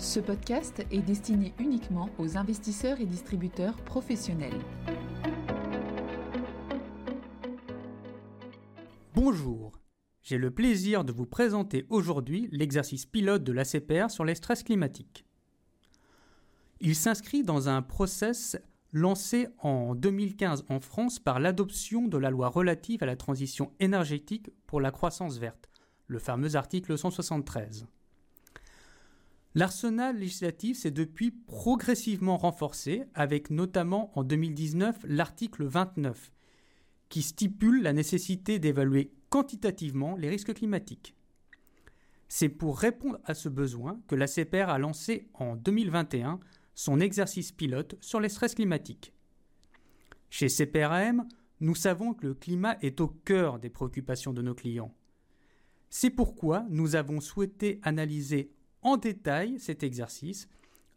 Ce podcast est destiné uniquement aux investisseurs et distributeurs professionnels. Bonjour, j'ai le plaisir de vous présenter aujourd'hui l'exercice pilote de l'ACPR sur les stress climatiques. Il s'inscrit dans un process lancé en 2015 en France par l'adoption de la loi relative à la transition énergétique pour la croissance verte, le fameux article 173. L'arsenal législatif s'est depuis progressivement renforcé, avec notamment en 2019 l'article 29, qui stipule la nécessité d'évaluer quantitativement les risques climatiques. C'est pour répondre à ce besoin que la CPR a lancé en 2021 son exercice pilote sur les stress climatiques. Chez CPRM, nous savons que le climat est au cœur des préoccupations de nos clients. C'est pourquoi nous avons souhaité analyser en détail cet exercice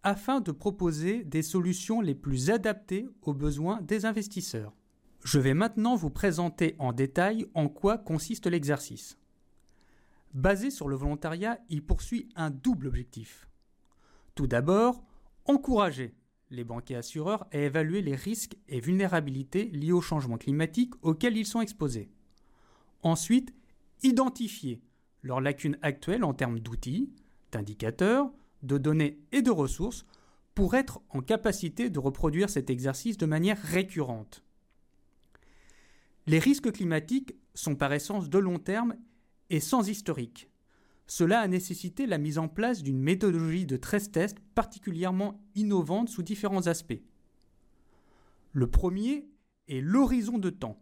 afin de proposer des solutions les plus adaptées aux besoins des investisseurs. Je vais maintenant vous présenter en détail en quoi consiste l'exercice. Basé sur le volontariat, il poursuit un double objectif. Tout d'abord, encourager les banquiers assureurs à évaluer les risques et vulnérabilités liés au changement climatique auxquels ils sont exposés. Ensuite, identifier leurs lacunes actuelles en termes d'outils, d'indicateurs, de données et de ressources pour être en capacité de reproduire cet exercice de manière récurrente. Les risques climatiques sont par essence de long terme et sans historique. Cela a nécessité la mise en place d'une méthodologie de stress test particulièrement innovante sous différents aspects. Le premier est l'horizon de temps.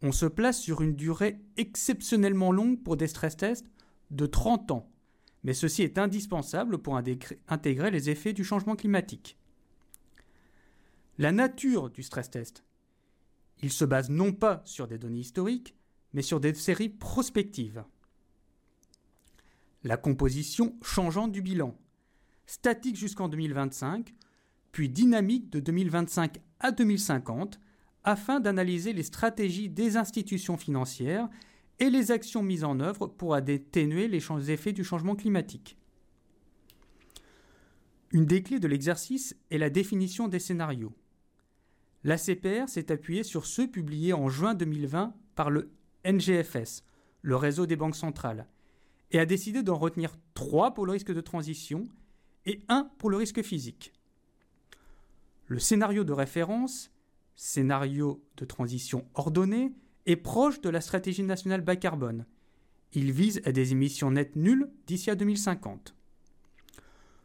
On se place sur une durée exceptionnellement longue pour des stress tests de 30 ans, mais ceci est indispensable pour intégrer les effets du changement climatique. La nature du stress test. Il se base non pas sur des données historiques, mais sur des séries prospectives. La composition changeante du bilan, statique jusqu'en 2025, puis dynamique de 2025 à 2050, afin d'analyser les stratégies des institutions financières et les actions mises en œuvre pour atténuer les effets du changement climatique. Une des clés de l'exercice est la définition des scénarios. La CPR s'est appuyée sur ceux publiés en juin 2020 par le NGFS, le réseau des banques centrales, et a décidé d'en retenir trois pour le risque de transition et un pour le risque physique. Le scénario de référence, scénario de transition ordonné, est proche de la stratégie nationale bas carbone. Il vise à des émissions nettes nulles d'ici à 2050.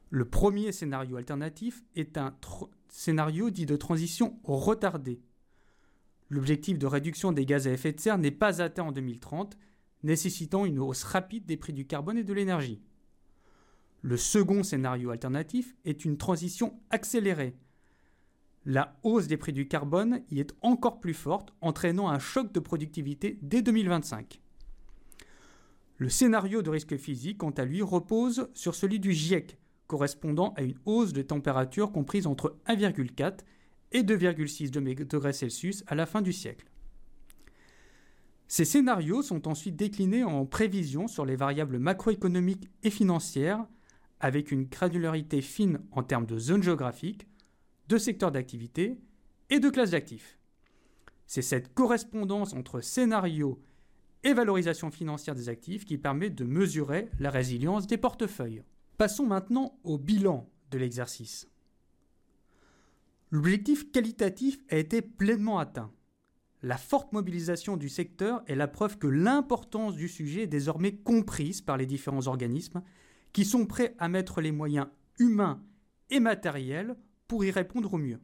Le premier scénario alternatif est un scénario dit de transition retardée. L'objectif de réduction des gaz à effet de serre n'est pas atteint en 2030, nécessitant une hausse rapide des prix du carbone et de l'énergie. Le second scénario alternatif est une transition accélérée, la hausse des prix du carbone y est encore plus forte, entraînant un choc de productivité dès 2025. Le scénario de risque physique, quant à lui, repose sur celui du GIEC, correspondant à une hausse de température comprise entre 1,4 et 2,6 degrés Celsius à la fin du siècle. Ces scénarios sont ensuite déclinés en prévisions sur les variables macroéconomiques et financières, avec une granularité fine en termes de zones géographiques, de secteurs d'activité et de classes d'actifs. C'est cette correspondance entre scénario et valorisation financière des actifs qui permet de mesurer la résilience des portefeuilles. Passons maintenant au bilan de l'exercice. L'objectif qualitatif a été pleinement atteint. La forte mobilisation du secteur est la preuve que l'importance du sujet est désormais comprise par les différents organismes qui sont prêts à mettre les moyens humains et matériels pour y répondre au mieux.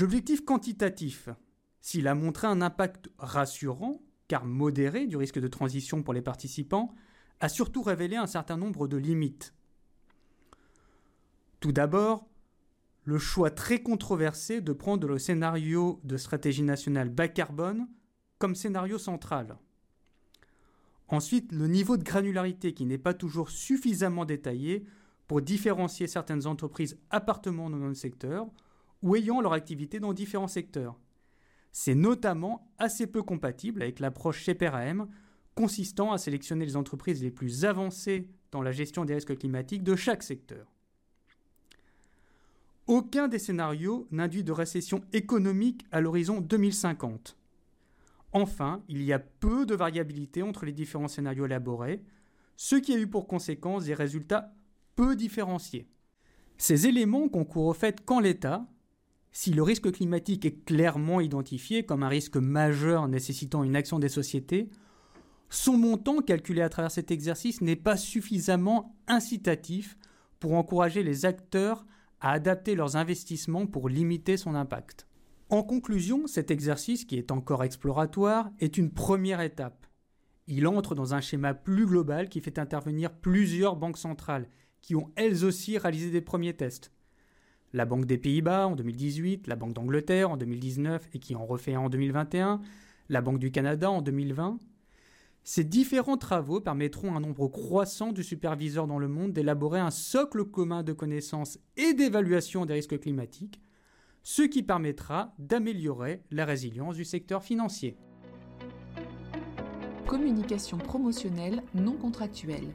L'objectif quantitatif, s'il a montré un impact rassurant, car modéré du risque de transition pour les participants, a surtout révélé un certain nombre de limites. Tout d'abord, le choix très controversé de prendre le scénario de stratégie nationale bas carbone comme scénario central. Ensuite, le niveau de granularité qui n'est pas toujours suffisamment détaillé pour différencier certaines entreprises appartenant dans le secteur ou ayant leur activité dans différents secteurs. C'est notamment assez peu compatible avec l'approche chez PRAM consistant à sélectionner les entreprises les plus avancées dans la gestion des risques climatiques de chaque secteur. Aucun des scénarios n'induit de récession économique à l'horizon 2050. Enfin, il y a peu de variabilité entre les différents scénarios élaborés, ce qui a eu pour conséquence des résultats peu différenciés. Ces éléments concourent au fait qu'en l'état, si le risque climatique est clairement identifié comme un risque majeur nécessitant une action des sociétés, son montant calculé à travers cet exercice n'est pas suffisamment incitatif pour encourager les acteurs à adapter leurs investissements pour limiter son impact. En conclusion, cet exercice, qui est encore exploratoire, est une première étape. Il entre dans un schéma plus global qui fait intervenir plusieurs banques centrales, qui ont elles aussi réalisé des premiers tests. La Banque des Pays-Bas en 2018, la Banque d'Angleterre en 2019 et qui en refait un en 2021, la Banque du Canada en 2020, ces différents travaux permettront à un nombre croissant de superviseurs dans le monde d'élaborer un socle commun de connaissances et d'évaluation des risques climatiques, ce qui permettra d'améliorer la résilience du secteur financier. Communication promotionnelle non contractuelle.